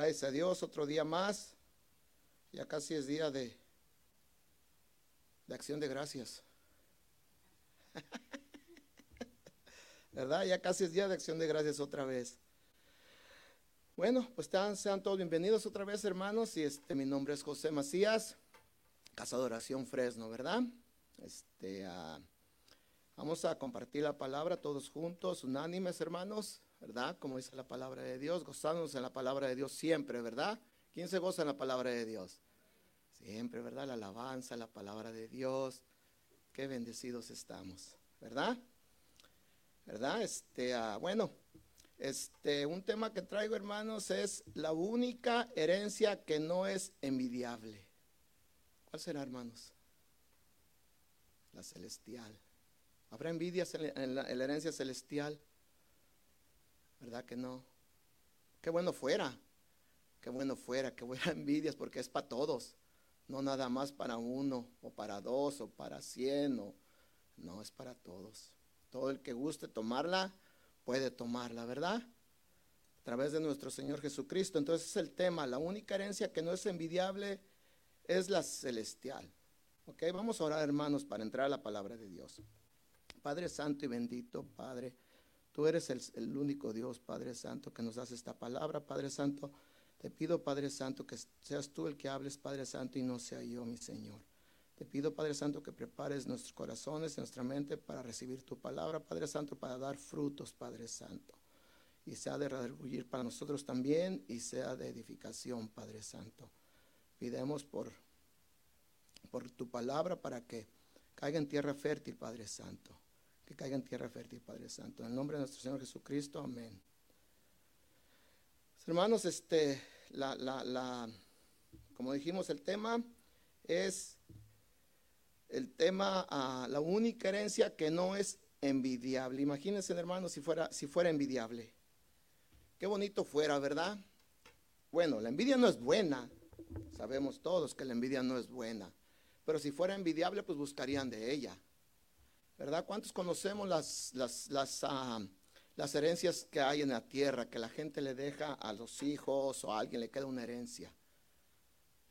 Gracias a Dios, otro día más. Ya casi es día de, de acción de gracias. ¿Verdad? Ya casi es día de acción de gracias otra vez. Bueno, pues sean, todos bienvenidos otra vez, hermanos. Y este, mi nombre es José Macías, Casa de Oración Fresno, ¿verdad? Este, ah, vamos a compartir la palabra todos juntos, unánimes, hermanos. ¿Verdad? Como dice la palabra de Dios, gozándonos en la palabra de Dios siempre, ¿verdad? ¿Quién se goza en la palabra de Dios? Siempre, ¿verdad? La alabanza, la palabra de Dios. Qué bendecidos estamos, ¿verdad? ¿Verdad? Este, ah, bueno, este, un tema que traigo, hermanos, es la única herencia que no es envidiable. ¿Cuál será, hermanos? La celestial. ¿Habrá envidias en la herencia celestial? ¿Verdad que no? Qué bueno fuera, qué bueno fuera, qué buena envidias, porque es para todos, no nada más para uno, o para dos, o para cien, o no, es para todos. Todo el que guste tomarla, puede tomarla, ¿verdad? A través de nuestro Señor Jesucristo. Entonces es el tema, la única herencia que no es envidiable es la celestial. Ok, vamos a orar hermanos para entrar a la palabra de Dios. Padre Santo y bendito, Padre. Tú eres el, único Dios, Padre Santo, que nos hace esta palabra, Padre Santo. Te pido, Padre Santo, que seas tú el que hables, Padre Santo, y no sea yo, mi Señor. Te pido, Padre Santo, que prepares nuestros corazones, nuestra mente para recibir tu palabra, Padre Santo, para dar frutos, Padre Santo. Y sea de redarguir para nosotros también y sea de edificación, Padre Santo. Pidemos por, por tu palabra para que caiga en tierra fértil, Padre Santo que caiga en tierra fértil, Padre Santo. En el nombre de nuestro Señor Jesucristo, amén. Hermanos, este, la, la, la, como dijimos, el tema es el tema, ah, la única herencia que no es envidiable. Imagínense, hermanos, si fuera, si fuera envidiable. Qué bonito fuera, ¿verdad? Bueno, la envidia no es buena. Sabemos todos que la envidia no es buena. Pero si fuera envidiable, pues buscarían de ella. ¿Verdad? ¿Cuántos conocemos las, las, ah, las, herencias que hay en la tierra, que la gente le deja a los hijos o a alguien le queda una herencia?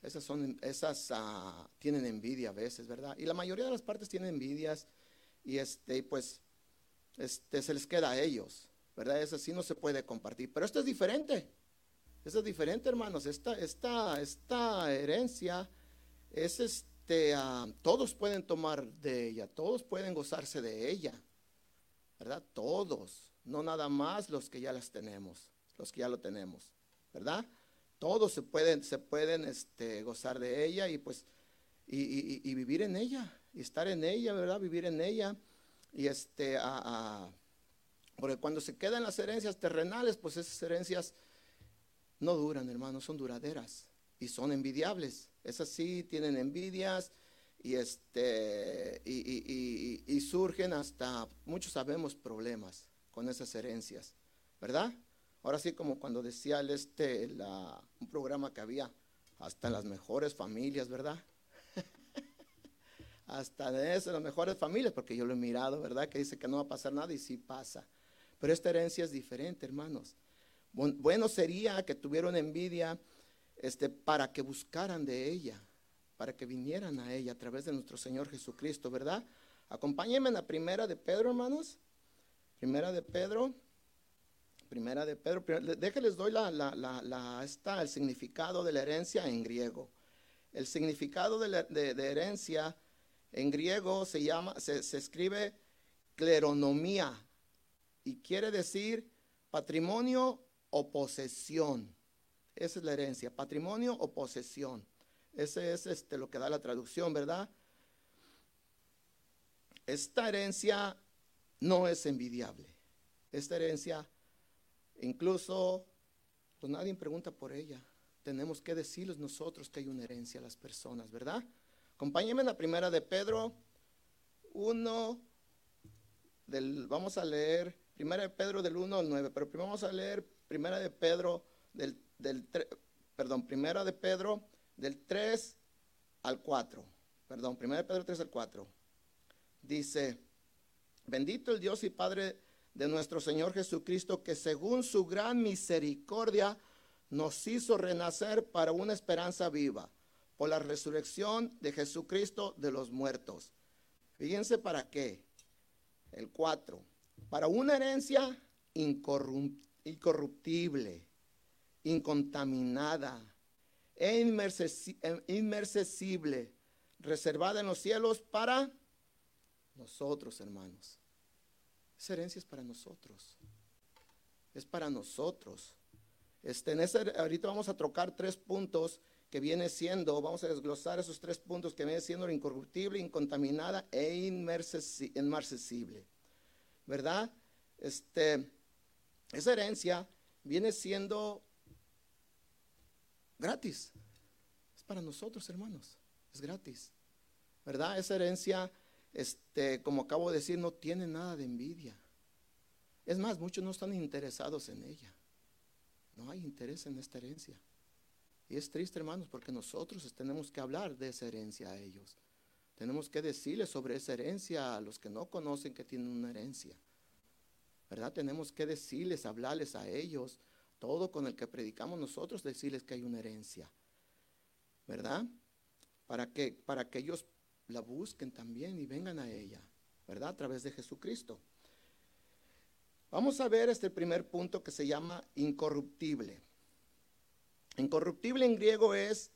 Esas son, esas ah, tienen envidia a veces, ¿verdad? Y la mayoría de las partes tienen envidias y este, pues, este, se les queda a ellos, ¿verdad? Eso sí no se puede compartir. Pero esto es diferente. Esto es diferente, hermanos. Esta, esta, esta herencia es este todos pueden tomar de ella, todos pueden gozarse de ella, ¿verdad? Todos, no nada más los que ya las tenemos, los que ya lo tenemos, ¿verdad? Todos se pueden, se pueden este, gozar de ella y pues, y, vivir en ella, y estar en ella, ¿verdad? Vivir en ella. Y este, porque cuando se quedan las herencias terrenales, pues esas herencias no duran, hermanos, son duraderas y son envidiables. Esas sí tienen envidias y, este, y, surgen hasta, muchos sabemos, problemas con esas herencias, ¿verdad? Ahora sí, como cuando decía el este, un programa que había, hasta las mejores familias, ¿verdad? hasta de esas, las mejores familias, porque yo lo he mirado, ¿verdad? Que dice que no va a pasar nada y sí pasa. Pero esta herencia es diferente, hermanos. Bueno sería que tuvieran envidia este, para que buscaran de ella, para que vinieran a ella a través de nuestro Señor Jesucristo, ¿verdad? Acompáñenme en la primera de Pedro, hermanos. Primera de Pedro. Primera de Pedro. Déjenles doy la, la, la, el significado de la herencia en griego. El significado de, de herencia en griego se llama, se escribe cleronomía y quiere decir patrimonio o posesión. Esa es la herencia, patrimonio o posesión. Ese es este, lo que da la traducción, ¿verdad? Esta herencia no es envidiable. Esta herencia, incluso, pues nadie pregunta por ella. Tenemos que decirles nosotros que hay una herencia a las personas, ¿verdad? Acompáñenme en la primera de Pedro 1, del, vamos a leer, primera de Pedro del 1 al 9, pero primero vamos a leer primera de Pedro del del perdón, primera de Pedro del 3 al 4. Perdón, primera de Pedro 3 al 4. Dice, bendito el Dios y Padre de nuestro Señor Jesucristo, que según su gran misericordia nos hizo renacer para una esperanza viva, por la resurrección de Jesucristo de los muertos. Fíjense para qué. El 4. Para una herencia incorruptible, incontaminada e inmersible, reservada en los cielos para nosotros, hermanos. Esa herencia es para nosotros. Es para nosotros. Este, en ese, ahorita vamos a trocar tres puntos que viene siendo, vamos a desglosar esos tres puntos que viene siendo incorruptible, incontaminada e inmarcesible. ¿Verdad? Este, esa herencia viene siendo gratis. Es para nosotros, hermanos. Es gratis. ¿Verdad? Esa herencia, este, como acabo de decir, no tiene nada de envidia. Es más, muchos no están interesados en ella. No hay interés en esta herencia. Y es triste, hermanos, porque nosotros tenemos que hablar de esa herencia a ellos. Tenemos que decirles sobre esa herencia a los que no conocen que tienen una herencia. ¿Verdad? Tenemos que decirles, hablarles a ellos, todo con el que predicamos nosotros, decirles que hay una herencia. ¿Verdad? Para que, para que ellos la busquen también y vengan a ella. ¿Verdad? A través de Jesucristo. Vamos a ver este primer punto que se llama incorruptible. Incorruptible en griego es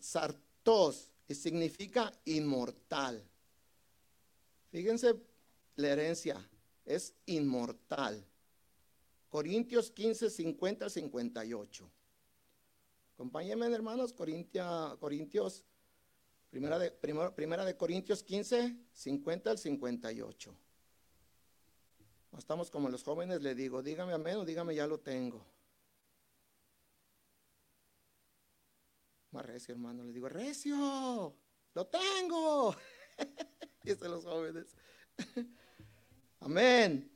sartos y significa inmortal. Fíjense la herencia, es inmortal. Corintios 15, 50 58. Acompáñenme, hermanos, Corintios, primera de, primera de Corintios 15, 50 al 58. Estamos como los jóvenes, le digo, dígame amén o dígame ya lo tengo. Más recio, hermano, le digo, recio, lo tengo. Dicen los jóvenes. amén.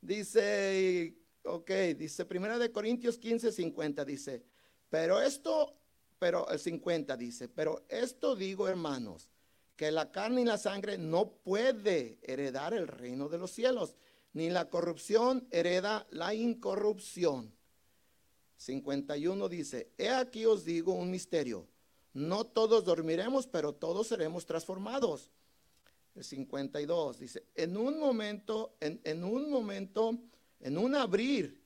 Dice, ok, dice Primera de Corintios 15, 50, dice, pero esto, pero el 50 dice, pero esto digo, hermanos, que la carne y la sangre no puede heredar el reino de los cielos ni la corrupción hereda la incorrupción. 51 dice, he aquí os digo un misterio, no todos dormiremos, pero todos seremos transformados. El 52 dice, en un momento, en, en un momento, en un abrir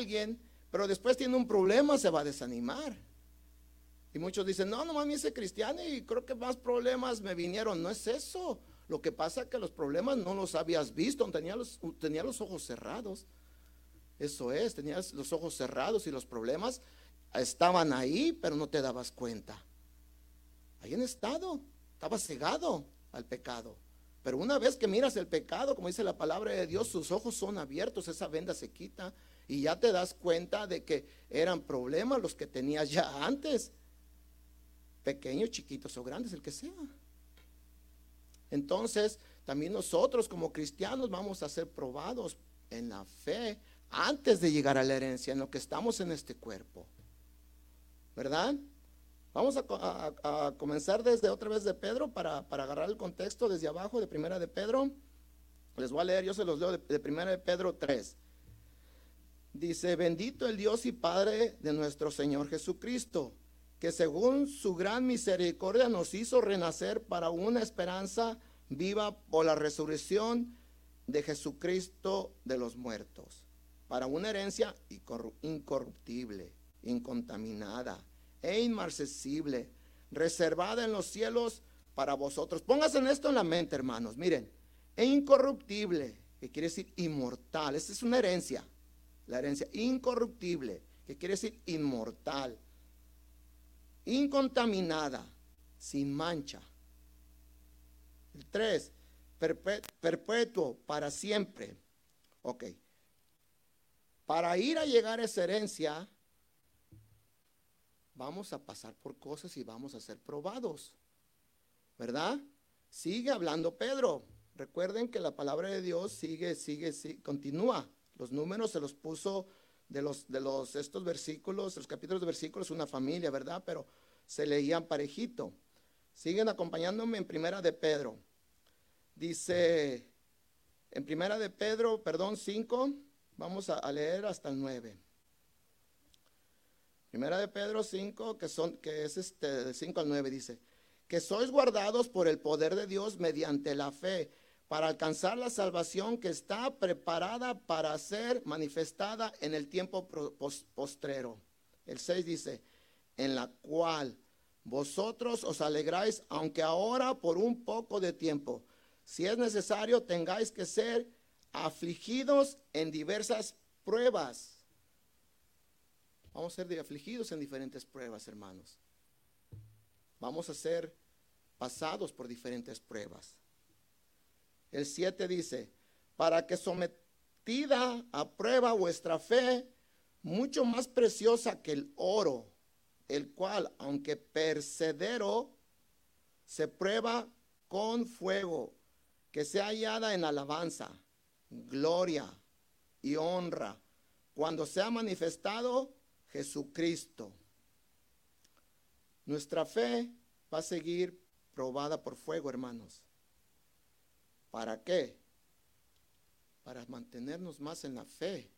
alguien, pero después tiene un problema, se va a desanimar. Y muchos dicen, no, no me hice cristiano y creo que más problemas me vinieron. No es eso. Lo que pasa es que los problemas no los habías visto, tenía los, tenía los ojos cerrados. Eso es, tenías los ojos cerrados y los problemas estaban ahí, pero no te dabas cuenta. Ahí en estado, estaba cegado al pecado. Pero una vez que miras el pecado, como dice la palabra de Dios, sus ojos son abiertos, esa venda se quita y ya te das cuenta de que eran problemas los que tenías ya antes pequeños, chiquitos o grandes, el que sea. Entonces, también nosotros como cristianos vamos a ser probados en la fe antes de llegar a la herencia, en lo que estamos en este cuerpo. ¿Verdad? Vamos a, comenzar desde otra vez de Pedro para, para, agarrar el contexto desde abajo de Primera de Pedro. Les voy a leer, yo se los leo de, de Primera de Pedro 3. Dice, bendito el Dios y Padre de nuestro Señor Jesucristo que según su gran misericordia nos hizo renacer para una esperanza viva por la resurrección de Jesucristo de los muertos, para una herencia incorruptible, incontaminada e inmarcesible, reservada en los cielos para vosotros. Pónganse esto en la mente, hermanos. Miren, e incorruptible, que quiere decir inmortal. Esta es una herencia, la herencia incorruptible, que quiere decir inmortal incontaminada, sin mancha. El 3, perpetuo, para siempre. Ok. Para ir a llegar a esa herencia, vamos a pasar por cosas y vamos a ser probados. ¿Verdad? Sigue hablando Pedro. Recuerden que la palabra de Dios sigue, sigue, sigue continúa. Los números se los puso de los, de los, estos versículos, los capítulos de versículos, una familia, ¿verdad? Pero se leían parejito. Siguen acompañándome en Primera de Pedro. Dice, en Primera de Pedro, perdón, 5, vamos a, leer hasta el 9. Primera de Pedro 5, que, son, que es este, de 5 al 9, dice, que sois guardados por el poder de Dios mediante la fe para alcanzar la salvación que está preparada para ser manifestada en el tiempo postrero. El 6 dice, en la cual vosotros os alegráis, aunque ahora por un poco de tiempo, si es necesario, tengáis que ser afligidos en diversas pruebas. Vamos a ser afligidos en diferentes pruebas, hermanos. Vamos a ser pasados por diferentes pruebas. El 7 dice, para que sometida a prueba vuestra fe, mucho más preciosa que el oro, el cual, aunque percedero, se prueba con fuego, que sea hallada en alabanza, gloria y honra, cuando sea manifestado Jesucristo. Nuestra fe va a seguir probada por fuego, hermanos. ¿Para qué? Para mantenernos más en la fe.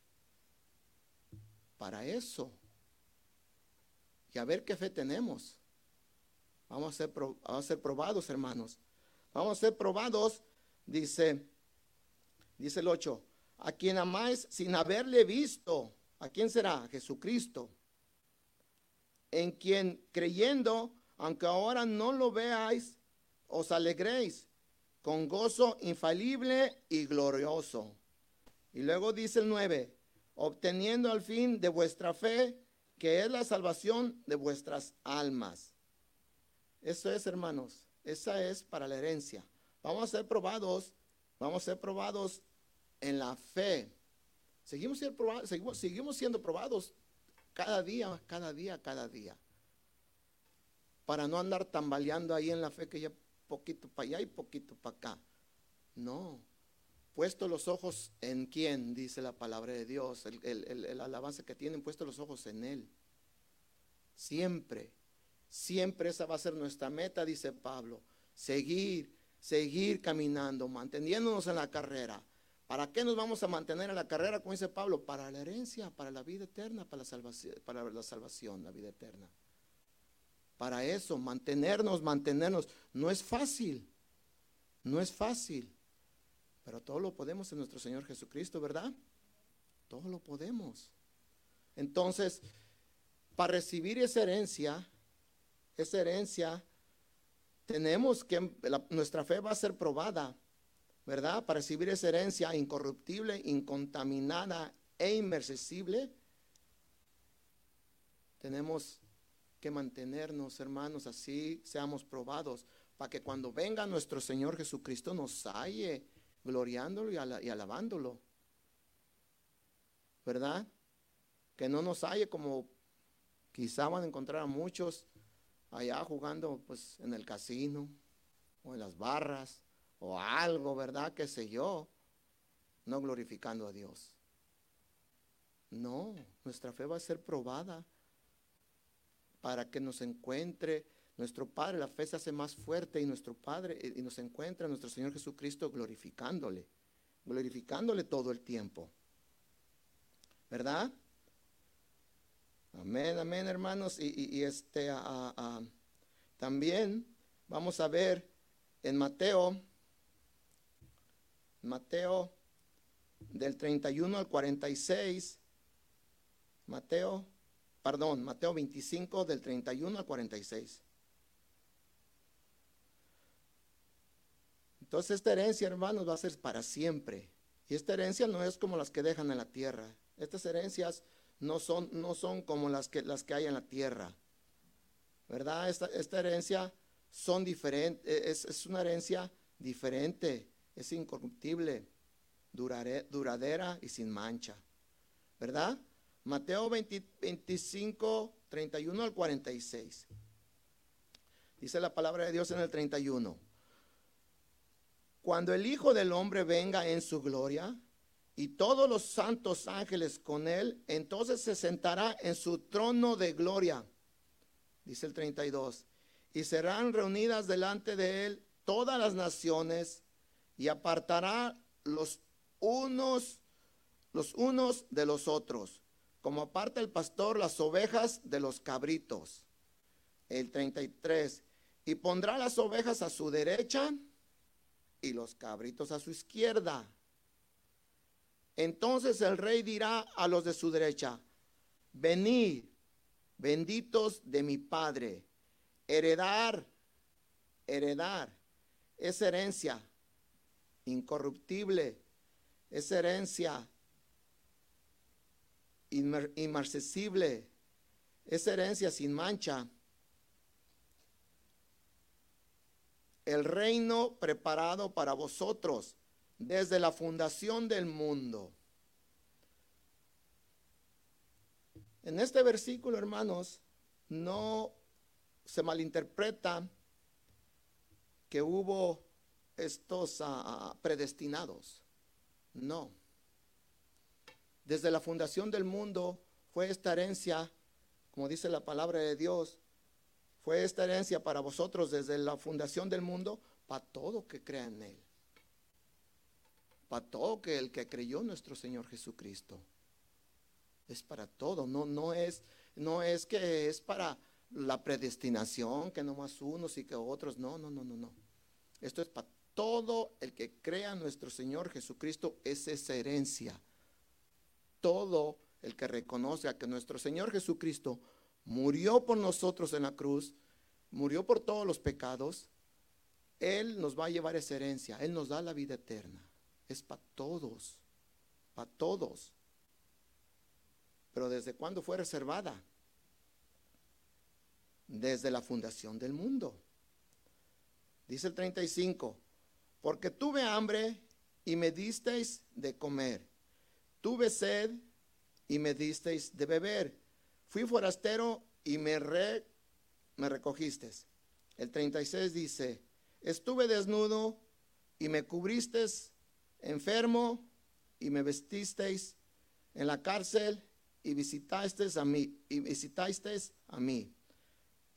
Para eso. Y a ver qué fe tenemos. Vamos a ser, a ser probados, hermanos. Vamos a ser probados, dice, dice el 8, a quien amáis sin haberle visto. ¿A quién será? Jesucristo. En quien creyendo, aunque ahora no lo veáis, os alegréis con gozo infalible y glorioso. Y luego dice el 9, obteniendo al fin de vuestra fe, que es la salvación de vuestras almas. Eso es, hermanos, esa es para la herencia. Vamos a ser probados, vamos a ser probados en la fe. Seguimos siendo probados, seguimos, siendo probados cada día, cada día, cada día. Para no andar tambaleando ahí en la fe que ya poquito para allá y poquito para acá. No. Puesto los ojos en quién, dice la palabra de Dios, el, alabanza que tienen, puesto los ojos en Él. Siempre, siempre esa va a ser nuestra meta, dice Pablo. Seguir, seguir caminando, manteniéndonos en la carrera. ¿Para qué nos vamos a mantener en la carrera, como dice Pablo? Para la herencia, para la vida eterna, para la salvación, para la, salvación, la vida eterna para eso, mantenernos, mantenernos. No es fácil, no es fácil, pero todo lo podemos en nuestro Señor Jesucristo, ¿verdad? Todo lo podemos. Entonces, para recibir esa herencia, esa herencia, tenemos que, nuestra fe va a ser probada, ¿verdad? Para recibir esa herencia incorruptible, incontaminada e inmersible, tenemos que mantenernos, hermanos, así seamos probados, para que cuando venga nuestro Señor Jesucristo nos halle gloriándolo y, alabándolo. ¿Verdad? Que no nos halle como quizá van a encontrar a muchos allá jugando pues en el casino o en las barras o algo, ¿verdad? Que sé yo, no glorificando a Dios. No, nuestra fe va a ser probada para que nos encuentre nuestro Padre. La fe se hace más fuerte y nuestro Padre y nos encuentra nuestro Señor Jesucristo glorificándole, glorificándole todo el tiempo. ¿Verdad? Amén, amén, hermanos. Y, este también vamos a ver en Mateo, Mateo del 31 al 46, Mateo perdón, Mateo 25 del 31 al 46. Entonces esta herencia, hermanos, va a ser para siempre. Y esta herencia no es como las que dejan en la tierra. Estas herencias no son, no son como las que, las que hay en la tierra. ¿Verdad? Esta, esta herencia son diferentes, es, es, una herencia diferente, es incorruptible, duradera y sin mancha. ¿Verdad? Mateo 25, 31 al 46. Dice la palabra de Dios en el 31. Cuando el Hijo del Hombre venga en su gloria y todos los santos ángeles con él, entonces se sentará en su trono de gloria. Dice el 32. Y serán reunidas delante de él todas las naciones y apartará los unos los unos de los otros como aparta el pastor las ovejas de los cabritos. El 33. Y pondrá las ovejas a su derecha y los cabritos a su izquierda. Entonces el rey dirá a los de su derecha, venid, benditos de mi Padre, heredar, heredar, es herencia incorruptible, es herencia inmarcesible, es herencia sin mancha. El reino preparado para vosotros desde la fundación del mundo. En este versículo, hermanos, no se malinterpreta que hubo estos ah, ah, predestinados. No. Desde la fundación del mundo fue esta herencia, como dice la palabra de Dios, fue esta herencia para vosotros desde la fundación del mundo, para todo que crea en Él. Para todo que el que creyó nuestro Señor Jesucristo. Es para todo, no, no, es, no es que es para la predestinación, que no más unos y que otros. No, no, no, no, no. Esto es para todo el que crea nuestro Señor Jesucristo, es esa herencia todo el que reconoce que nuestro Señor Jesucristo murió por nosotros en la cruz, murió por todos los pecados, Él nos va a llevar esa herencia, Él nos da la vida eterna. Es para todos, para todos. Pero ¿desde cuándo fue reservada? Desde la fundación del mundo. Dice el 35, porque tuve hambre y me disteis de comer Tuve sed y me disteis de beber. Fui forastero y me, re, me recogisteis. El 36 dice, estuve desnudo y me cubristeis enfermo y me vestisteis en la cárcel y visitasteis a mí y visitasteis a mí.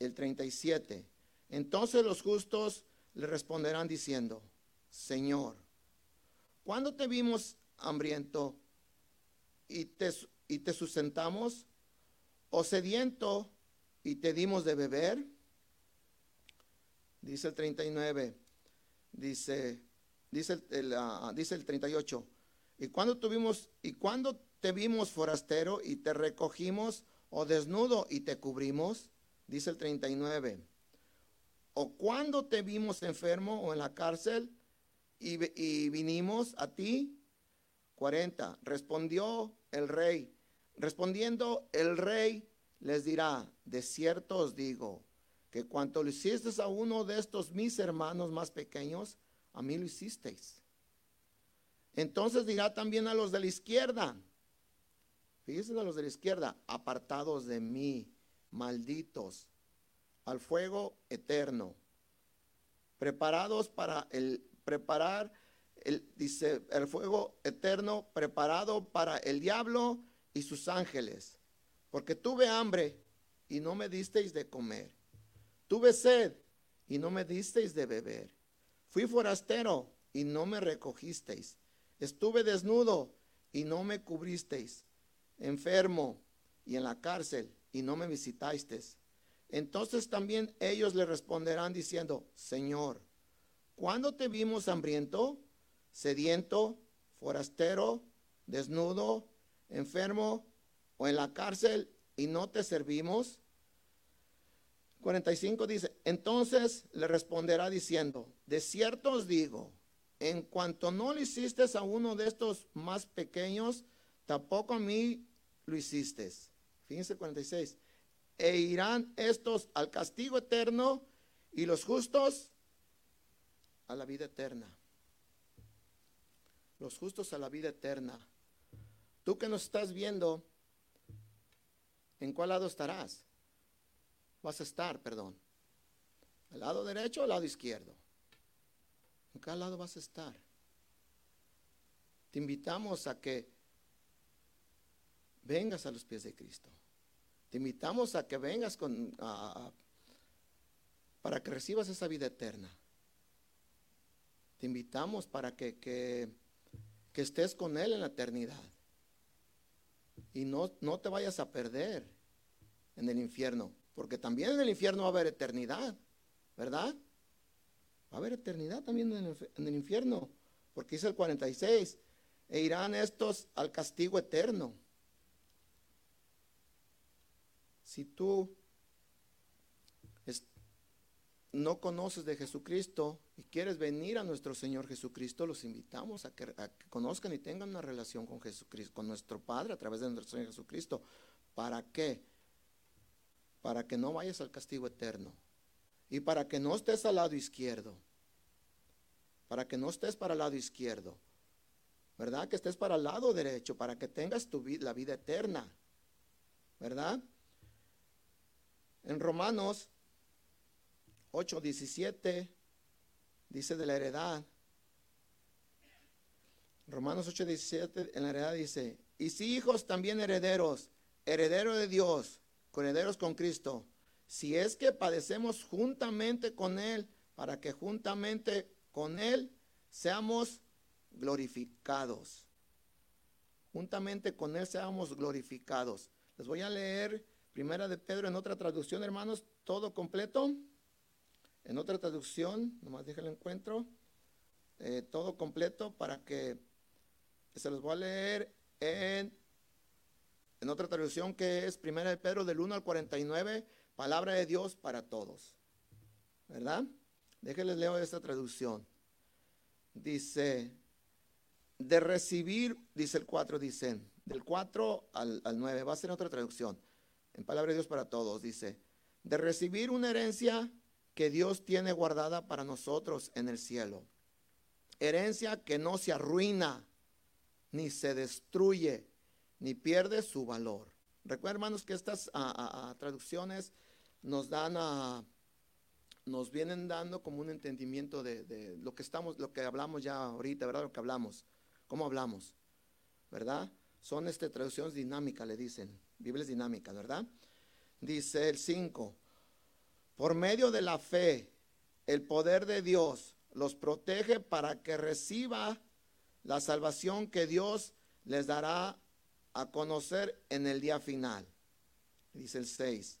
El 37. Entonces los justos le responderán diciendo, Señor, ¿cuándo te vimos hambriento y te, y te sustentamos, o sediento y te dimos de beber. Dice el 39, dice, dice el, dice el 38, ¿Y cuando tuvimos y cuando te vimos forastero y te recogimos o desnudo y te cubrimos? Dice el 39. ¿O cuando te vimos enfermo o en la cárcel y, y vinimos a ti? 40. Respondió el rey. Respondiendo el rey les dirá, de cierto os digo, que cuanto lo hicisteis a uno de estos mis hermanos más pequeños, a mí lo hicisteis. Entonces dirá también a los de la izquierda, fíjense a los de la izquierda, apartados de mí, malditos, al fuego eterno, preparados para el preparar el, dice el fuego eterno preparado para el diablo y sus ángeles. Porque tuve hambre y no me disteis de comer. Tuve sed y no me disteis de beber. Fui forastero y no me recogisteis. Estuve desnudo y no me cubristeis. Enfermo y en la cárcel y no me visitasteis. Entonces también ellos le responderán diciendo, Señor, ¿cuándo te vimos hambriento, sediento, forastero, desnudo, enfermo o en la cárcel y no te servimos? 45 dice, entonces le responderá diciendo, de cierto os digo, en cuanto no lo hiciste a uno de estos más pequeños, tampoco a mí lo hiciste. Fíjense 46. E irán estos al castigo eterno y los justos a la vida eterna. Los justos a la vida eterna. Tú que nos estás viendo, ¿en cuál lado estarás? Vas a estar, perdón. ¿Al lado derecho o al lado izquierdo? ¿En qué lado vas a estar? Te invitamos a que vengas a los pies de Cristo. Te invitamos a que vengas con, para que recibas esa vida eterna. Te invitamos para que, que, que estés con Él en la eternidad y no, no te vayas a perder en el infierno, porque también en el infierno va a haber eternidad, ¿verdad? Va a haber eternidad también en el, en el infierno, porque dice el 46, e irán estos al castigo eterno. Si tú no conoces de Jesucristo y quieres venir a nuestro Señor Jesucristo, los invitamos a que, conozcan y tengan una relación con Jesucristo, con nuestro Padre a través de nuestro Señor Jesucristo. ¿Para qué? Para que no vayas al castigo eterno y para que no estés al lado izquierdo. Para que no estés para el lado izquierdo. ¿Verdad? Que estés para el lado derecho, para que tengas tu la vida eterna. ¿Verdad? En Romanos 8:17 dice de la heredad. Romanos 8:17 en la heredad dice, y si hijos también herederos, heredero de Dios, herederos con Cristo, si es que padecemos juntamente con Él, para que juntamente con Él seamos glorificados. Juntamente con Él seamos glorificados. Les voy a leer Primera de Pedro en otra traducción, hermanos, todo completo. En otra traducción, nomás déjenlo encuentro, eh, todo completo para que se los voy a leer en, en otra traducción que es Primera de Pedro del 1 al 49, palabra de Dios para todos. ¿Verdad? Déjenles leo esta traducción. Dice, de recibir, dice el 4, dicen, del 4 al, al 9, va a ser otra traducción. En palabra de Dios para todos, dice, de recibir una herencia que Dios tiene guardada para nosotros en el cielo. Herencia que no se arruina, ni se destruye, ni pierde su valor. Recuerden, hermanos, que estas traducciones nos dan nos vienen dando como un entendimiento de, lo que estamos, lo que hablamos ya ahorita, ¿verdad? Lo que hablamos, cómo hablamos, ¿verdad? Son este, traducciones dinámicas, le dicen, Biblias dinámicas, ¿verdad? Dice el 5, por medio de la fe, el poder de Dios los protege para que reciba la salvación que Dios les dará a conocer en el día final. Dice el 6.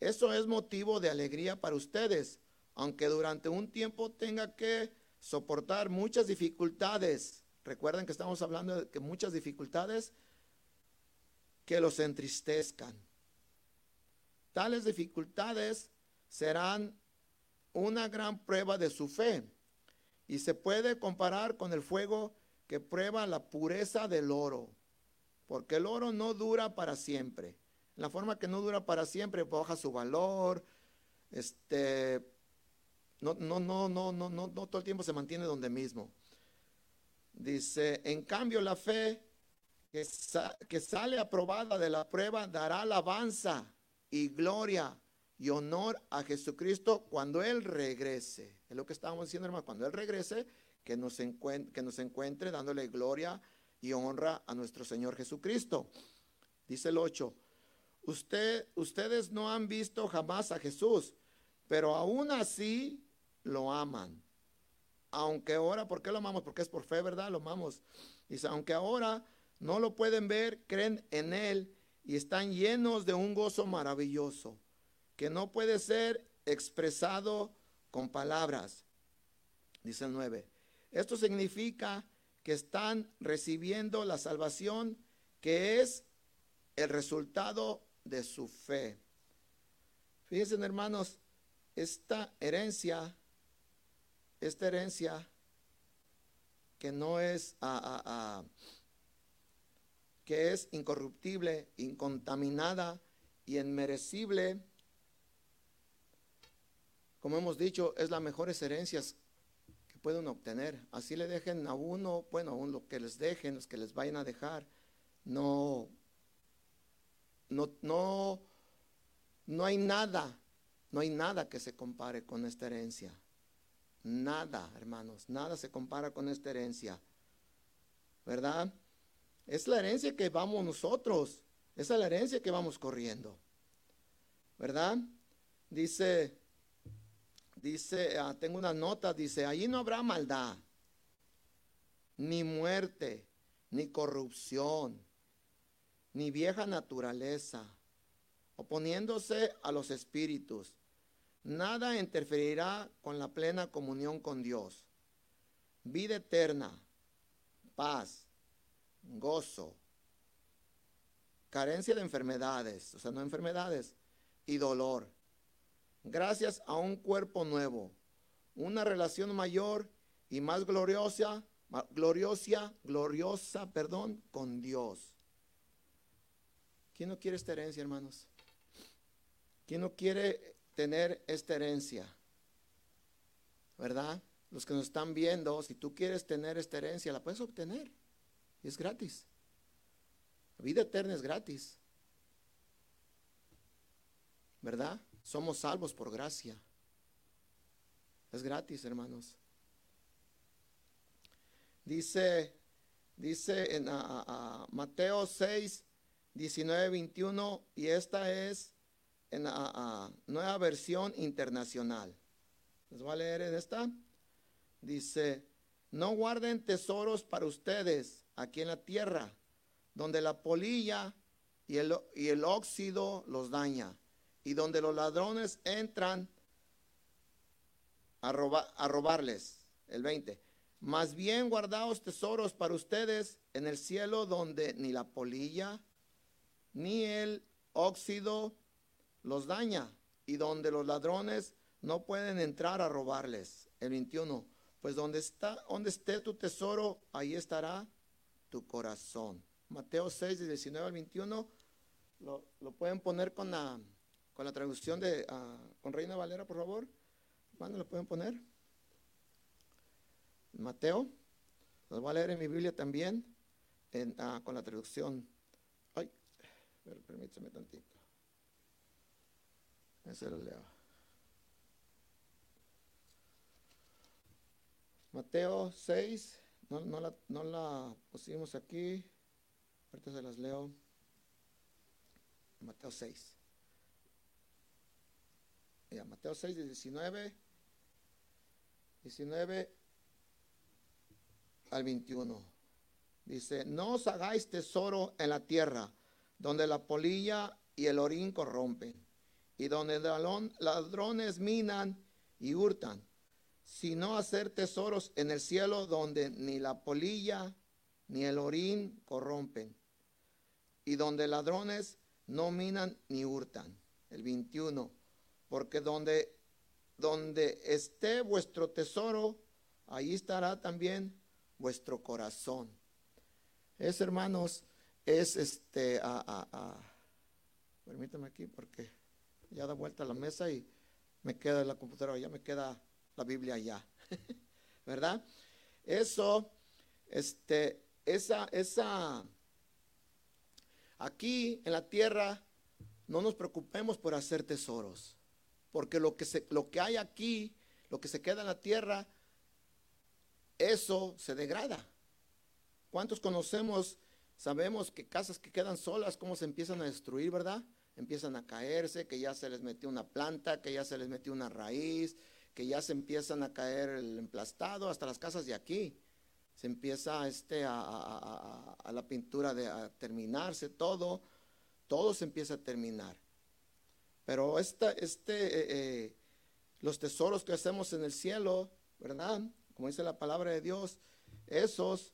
Eso es motivo de alegría para ustedes, aunque durante un tiempo tenga que soportar muchas dificultades recuerden que estamos hablando de que muchas dificultades que los entristezcan. Tales dificultades serán una gran prueba de su fe y se puede comparar con el fuego que prueba la pureza del oro, porque el oro no dura para siempre. La forma que no dura para siempre baja su valor, este, no, no, no, no, no, no, no todo el tiempo se mantiene donde mismo. Dice, en cambio la fe que, que sale aprobada de la prueba dará alabanza y gloria y honor a Jesucristo cuando Él regrese. Es lo que estábamos diciendo, hermano, cuando Él regrese, que nos, encuentre, que nos encuentre dándole gloria y honra a nuestro Señor Jesucristo. Dice el 8, Usted, ustedes no han visto jamás a Jesús, pero aún así lo aman. Aunque ahora, ¿por qué lo amamos? Porque es por fe, ¿verdad? Lo amamos. Dice, aunque ahora no lo pueden ver, creen en Él y están llenos de un gozo maravilloso que no puede ser expresado con palabras. Dice el 9. Esto significa que están recibiendo la salvación que es el resultado de su fe. Fíjense, hermanos, esta herencia, esta herencia que no es, que es incorruptible, incontaminada y inmerecible, como hemos dicho, es las mejores herencias que pueden obtener. Así le dejen a uno, bueno, a lo que les dejen, los que les vayan a dejar, no, no, no, no hay nada, no hay nada que se compare con esta herencia. Nada, hermanos, nada se compara con esta herencia. ¿Verdad? Es la herencia que vamos nosotros, esa es la herencia que vamos corriendo. ¿Verdad? Dice dice, ah, tengo una nota, dice, allí no habrá maldad, ni muerte, ni corrupción, ni vieja naturaleza, oponiéndose a los espíritus. Nada interferirá con la plena comunión con Dios. Vida eterna, paz, gozo, carencia de enfermedades, o sea, no enfermedades, y dolor gracias a un cuerpo nuevo, una relación mayor y más gloriosa, gloriosa, gloriosa, perdón, con Dios. ¿Quién no quiere esta herencia, hermanos? ¿Quién no quiere tener esta herencia? ¿Verdad? Los que nos están viendo, si tú quieres tener esta herencia, la puedes obtener. Y es gratis. La vida eterna es gratis. ¿Verdad? Somos salvos por gracia. Es gratis, hermanos. Dice, dice en Mateo 6, 19, 21, y esta es en la nueva versión internacional. Les voy a leer en esta. Dice, no guarden tesoros para ustedes aquí en la tierra, donde la polilla y el, y el óxido los daña y donde los ladrones entran a, a robarles. El 20. Más bien guardaos tesoros para ustedes en el cielo donde ni la polilla ni el óxido los daña y donde los ladrones no pueden entrar a robarles. El 21. Pues donde está, donde esté tu tesoro, ahí estará tu corazón. Mateo 6, 19 al 21. Lo, lo pueden poner con la con la traducción de, ah, con Reina Valera, por favor. ¿Cuándo lo pueden poner? Mateo. Los voy a leer en mi Biblia también, ah, con la traducción. Ay, permíteme tantito. Ese lo leo. Mateo 6, no, no, la, no la pusimos aquí, ahorita se las leo. Mateo 6. Mateo 6, 19, 19 al 21. Dice, no os hagáis tesoro en la tierra, donde la polilla y el orín corrompen, y donde ladrones minan y hurtan, sino hacer tesoros en el cielo donde ni la polilla ni el orín corrompen, y donde ladrones no minan ni hurtan. El 21, porque donde, donde esté vuestro tesoro, ahí estará también vuestro corazón. Es, hermanos, es este, permítame aquí porque ya da vuelta la mesa y me queda la computadora, ya me queda la Biblia allá, ¿verdad? Eso, este, esa, esa, aquí en la tierra, no nos preocupemos por hacer tesoros, porque lo que, se, lo que hay aquí, lo que se queda en la tierra, eso se degrada. ¿Cuántos conocemos, sabemos que casas que quedan solas, cómo se empiezan a destruir, verdad? Empiezan a caerse, que ya se les metió una planta, que ya se les metió una raíz, que ya se empiezan a caer el emplastado, hasta las casas de aquí. Se empieza este, a, la pintura de a terminarse, todo, todo se empieza a terminar. Pero esta, este, eh, eh, los tesoros que hacemos en el cielo, ¿verdad? como dice la palabra de Dios, esos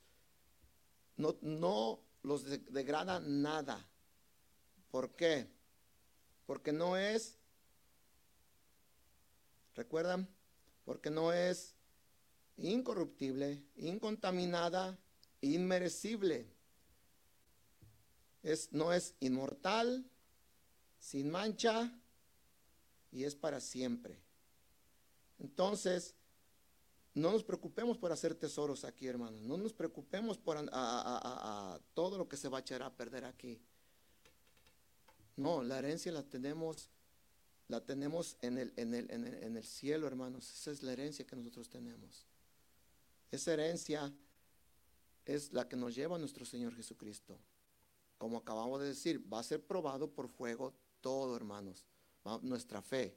no, no los degradan nada. ¿Por qué? Porque no es, ¿recuerdan? Porque no es incorruptible, incontaminada, inmerecible. Es, no es inmortal, sin mancha y es para siempre. Entonces, no nos preocupemos por hacer tesoros aquí, hermanos. No nos preocupemos por todo lo que se va a echar a perder aquí. No, la herencia la tenemos, la tenemos en el, en el, en el cielo, hermanos. Esa es la herencia que nosotros tenemos. Esa herencia es la que nos lleva a nuestro Señor Jesucristo. Como acabamos de decir, va a ser probado por fuego todo, hermanos. Nuestra fe.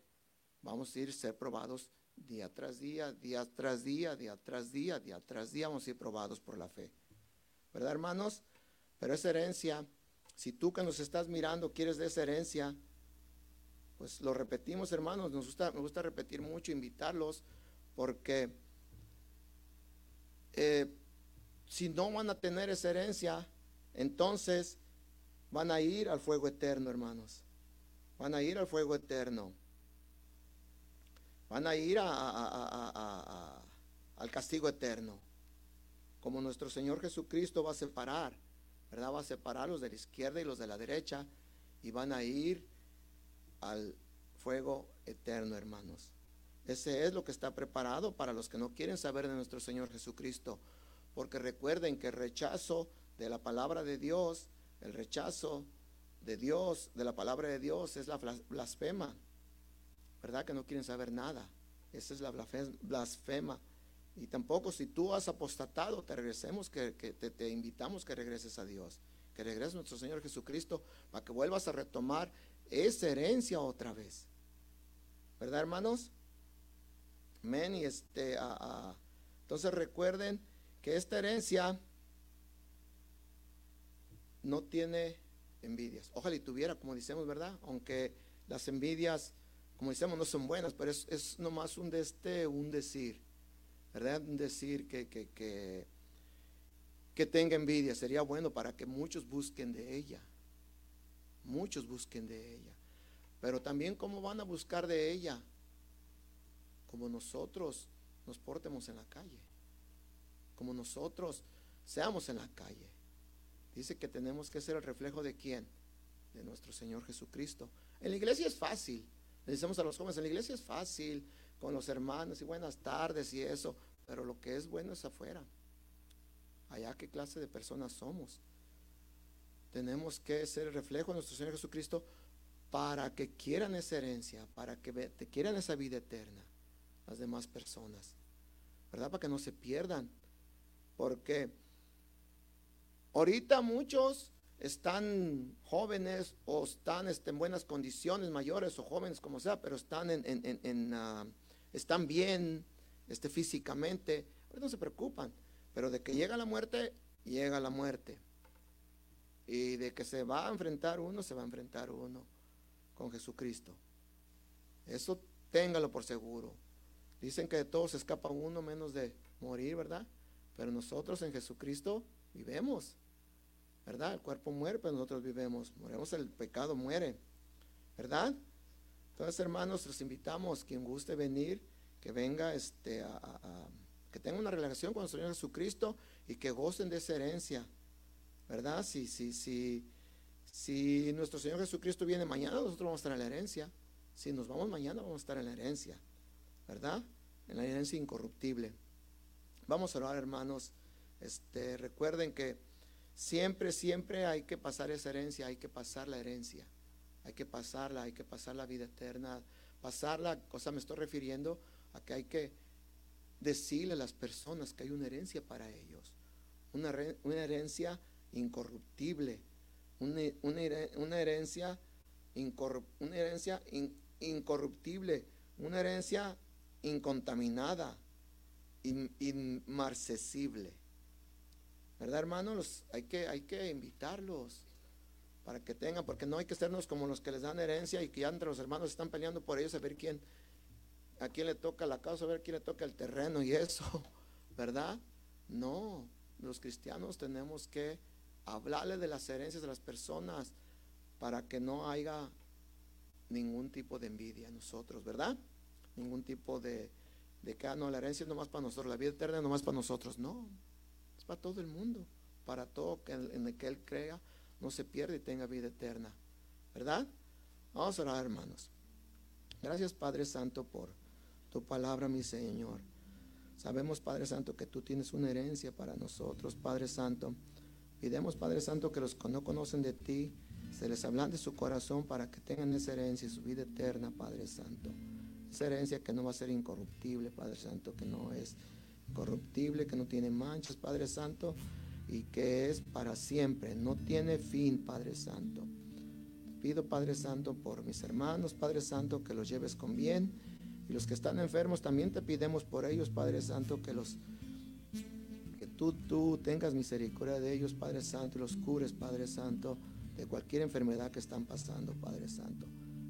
Vamos a ir a ser probados día tras día, día tras día, día tras día, día tras día, vamos a ir probados por la fe. ¿Verdad, hermanos? Pero esa herencia, si tú que nos estás mirando quieres de esa herencia, pues lo repetimos, hermanos, nos gusta, me gusta repetir mucho, invitarlos, porque eh, si no van a tener esa herencia, entonces van a ir al fuego eterno, hermanos. Van a ir al fuego eterno van a ir al castigo eterno. Como nuestro Señor Jesucristo va a separar, ¿verdad? Va a separar los de la izquierda y los de la derecha y van a ir al fuego eterno, hermanos. Ese es lo que está preparado para los que no quieren saber de nuestro Señor Jesucristo. Porque recuerden que el rechazo de la palabra de Dios, el rechazo de Dios, de la palabra de Dios, es la blasfema. ¿verdad? Que no quieren saber nada. Esa es la blasfema. Y tampoco si tú has apostatado, te regresemos, que, te, invitamos que regreses a Dios, que regreses a nuestro Señor Jesucristo para que vuelvas a retomar esa herencia otra vez. ¿Verdad, hermanos? Amén. Y este, entonces recuerden que esta herencia no tiene envidias. Ojalá y tuviera, como decimos, ¿verdad? Aunque las envidias como decíamos, no son buenas, pero es, es nomás un, de este, un decir, ¿verdad? Un decir que, que, que, que tenga envidia. Sería bueno para que muchos busquen de ella. Muchos busquen de ella. Pero también cómo van a buscar de ella. Como nosotros nos portemos en la calle. Como nosotros seamos en la calle. Dice que tenemos que ser el reflejo de quién? De nuestro Señor Jesucristo. En la iglesia es fácil. Le decimos a los jóvenes, en la iglesia es fácil, con los hermanos y buenas tardes y eso, pero lo que es bueno es afuera. Allá qué clase de personas somos. Tenemos que ser el reflejo de nuestro Señor Jesucristo para que quieran esa herencia, para que te quieran esa vida eterna, las demás personas. ¿Verdad? Para que no se pierdan. Porque ahorita muchos están jóvenes o están este, en buenas condiciones, mayores o jóvenes, como sea, pero están, en, ah, están bien este, físicamente, no se preocupan. Pero de que llega la muerte, llega la muerte. Y de que se va a enfrentar uno, se va a enfrentar uno con Jesucristo. Eso téngalo por seguro. Dicen que de todos escapa uno menos de morir, ¿verdad? Pero nosotros en Jesucristo vivemos, ¿verdad? El cuerpo muere, pero nosotros vivemos. Moremos, el pecado muere, ¿verdad? Entonces, hermanos, los invitamos, quien guste venir, que venga, este, a, que tenga una relación con el Señor Jesucristo y que gocen de esa herencia, ¿verdad? Si, si, si, si nuestro Señor Jesucristo viene mañana, nosotros vamos a estar en la herencia. Si nos vamos mañana, vamos a estar en la herencia, ¿verdad? En la herencia incorruptible. Vamos a orar, hermanos. Este, recuerden que siempre, siempre hay que pasar esa herencia, hay que pasar la herencia. Hay que pasarla, hay que pasar la vida eterna. Pasarla, cosa me estoy refiriendo a que hay que decirle a las personas que hay una herencia para ellos. Una, herencia incorruptible. Una, herencia, una herencia incorruptible. Una herencia incontaminada, inmarcesible. ¿Verdad, hermanos? Hay que, hay que invitarlos para que tengan, porque no hay que sernos como los que les dan herencia y que ya entre los hermanos están peleando por ellos a ver quién, a quién le toca la casa, a ver quién le toca el terreno y eso, ¿verdad? No, los cristianos tenemos que hablarle de las herencias de las personas para que no haya ningún tipo de envidia en nosotros, ¿verdad? Ningún tipo de, de que, ah, no, la herencia es nomás para nosotros, la vida eterna es nomás para nosotros, no, para todo el mundo, para todo en el que Él crea no se pierda y tenga vida eterna. ¿Verdad? Vamos a orar, hermanos. Gracias, Padre Santo, por tu palabra, mi Señor. Sabemos, Padre Santo, que tú tienes una herencia para nosotros, Padre Santo. Pidemos, Padre Santo, que los que no conocen de ti, se les hablan de su corazón para que tengan esa herencia y su vida eterna, Padre Santo. Esa herencia que no va a ser incorruptible, Padre Santo, que no es corruptible, que no tiene manchas, Padre Santo, y que es para siempre, no tiene fin, Padre Santo. Pido, Padre Santo, por mis hermanos, Padre Santo, que los lleves con bien. Y los que están enfermos, también te pidemos por ellos, Padre Santo, que los que tú, tú tengas misericordia de ellos, Padre Santo, y los cures, Padre Santo, de cualquier enfermedad que están pasando, Padre Santo.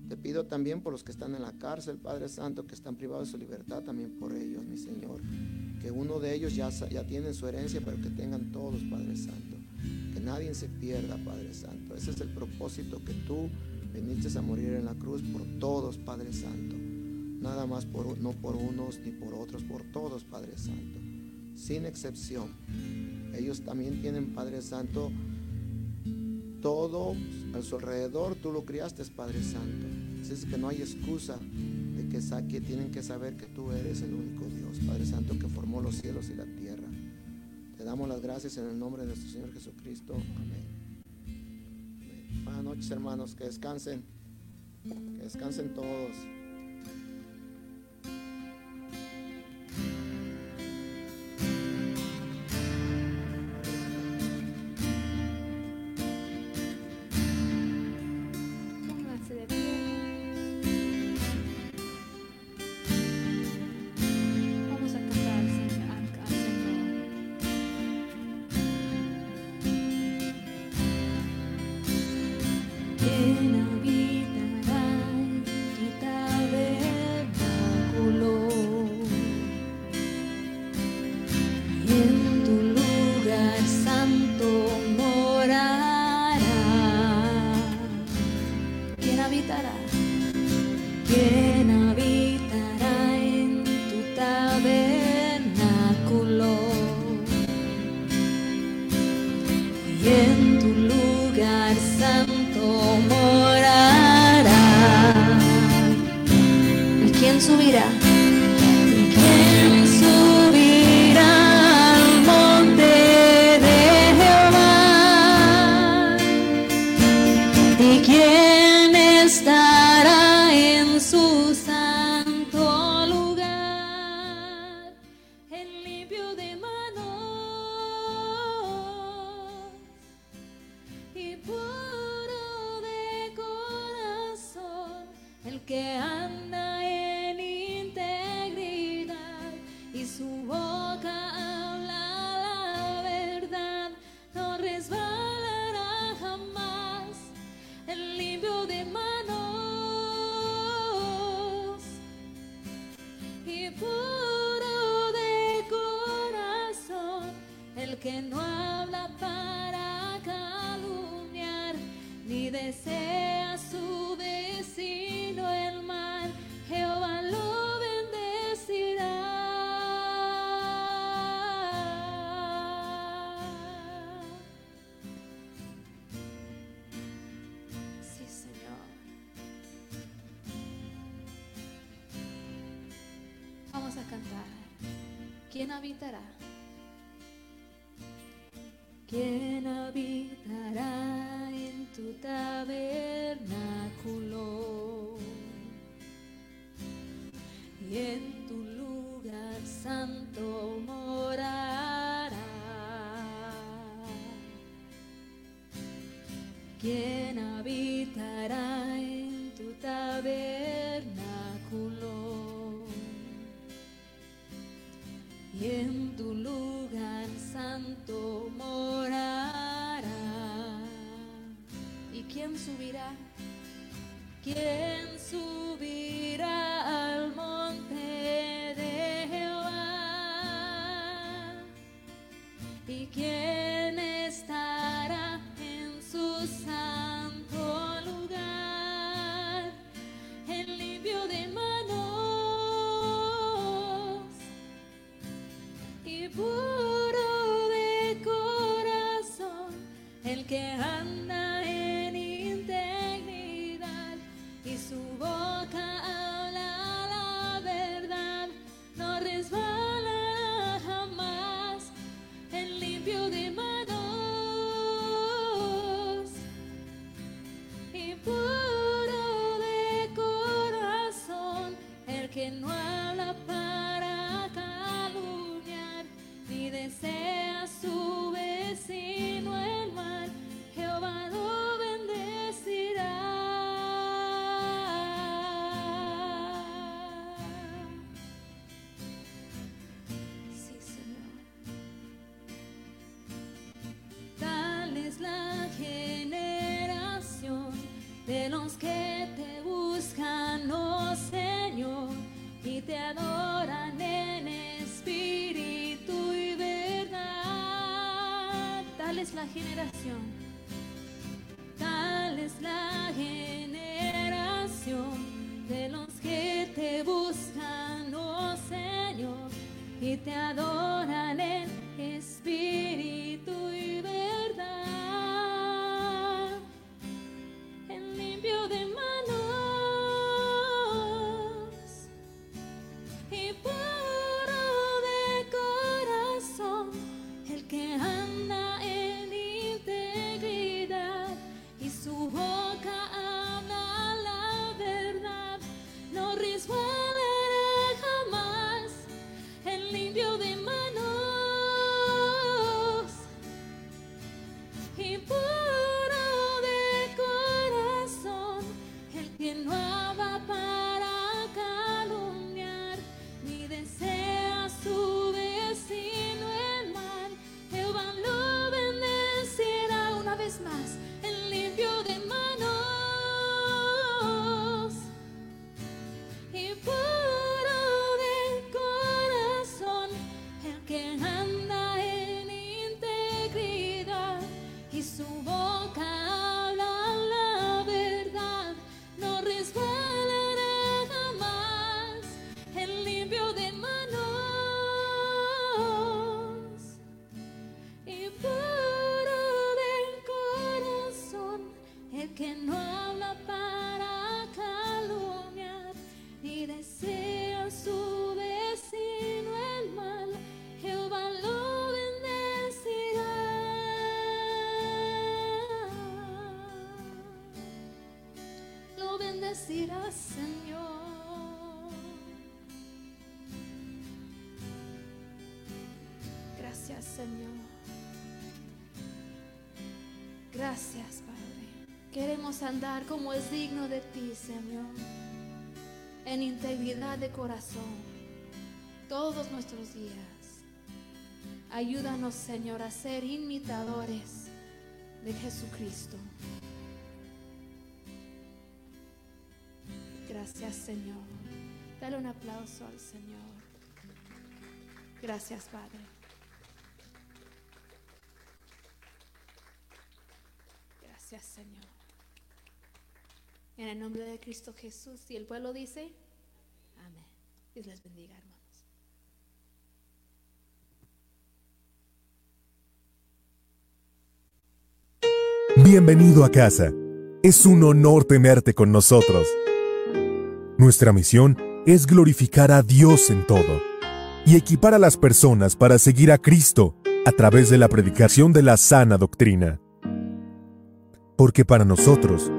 Te pido también por los que están en la cárcel, Padre Santo, que están privados de su libertad, también por ellos, mi Señor que uno de ellos ya, ya tiene su herencia, pero que tengan todos, Padre Santo. Que nadie se pierda, Padre Santo. Ese es el propósito que tú viniste a morir en la cruz por todos, Padre Santo. Nada más por, no por unos ni por otros, por todos, Padre Santo. Sin excepción. Ellos también tienen, Padre Santo, todo a su alrededor. Tú lo criaste, Padre Santo. Es que no hay excusa de que, que tienen que saber que tú eres el único Dios. Padre Santo, que formó los cielos y la tierra. Te damos las gracias en el nombre de nuestro Señor Jesucristo. Amén. Buenas noches, hermanos. Que descansen. Que descansen todos. ¿Quién habitará? ¿Quién habitará en tu tabernáculo? generación. Queremos andar como es digno de ti, Señor, en integridad de corazón todos nuestros días. Ayúdanos, Señor, a ser imitadores de Jesucristo. Gracias, Señor. Dale un aplauso al Señor. Gracias, Padre. Cristo Jesús. Y el pueblo dice, amén. Dios les bendiga, hermanos. Bienvenido a casa. Es un honor tenerte con nosotros. Nuestra misión es glorificar a Dios en todo y equipar a las personas para seguir a Cristo a través de la predicación de la sana doctrina. Porque para nosotros,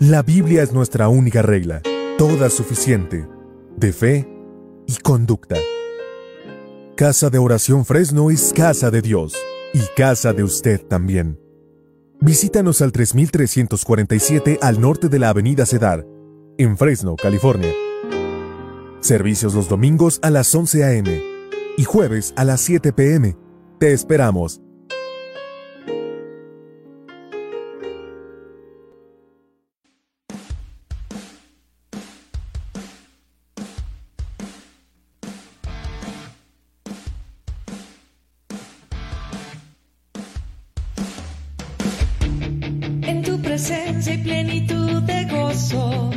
la Biblia es nuestra única regla, toda suficiente, de fe y conducta. Casa de Oración Fresno es casa de Dios y casa de usted también. Visítanos al 3347 al norte de la Avenida Cedar, en Fresno, California. Servicios los domingos a las 11 a.m. y jueves a las 7 p.m. Te esperamos. Presencia y plenitud de gozo.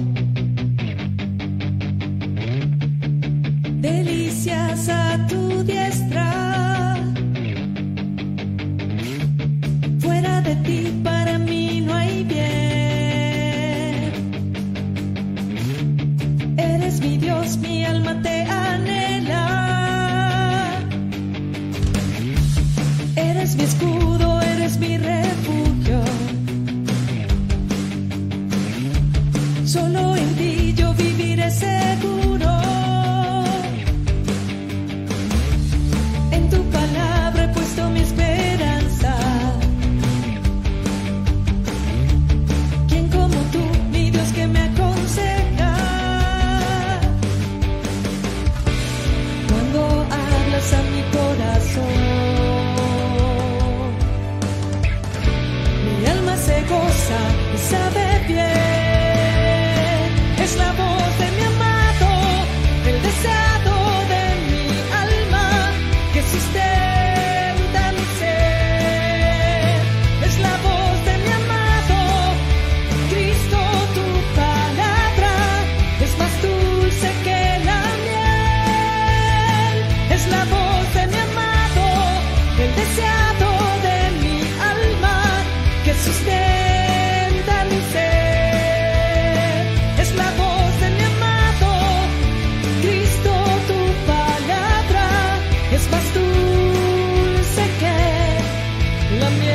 La miel.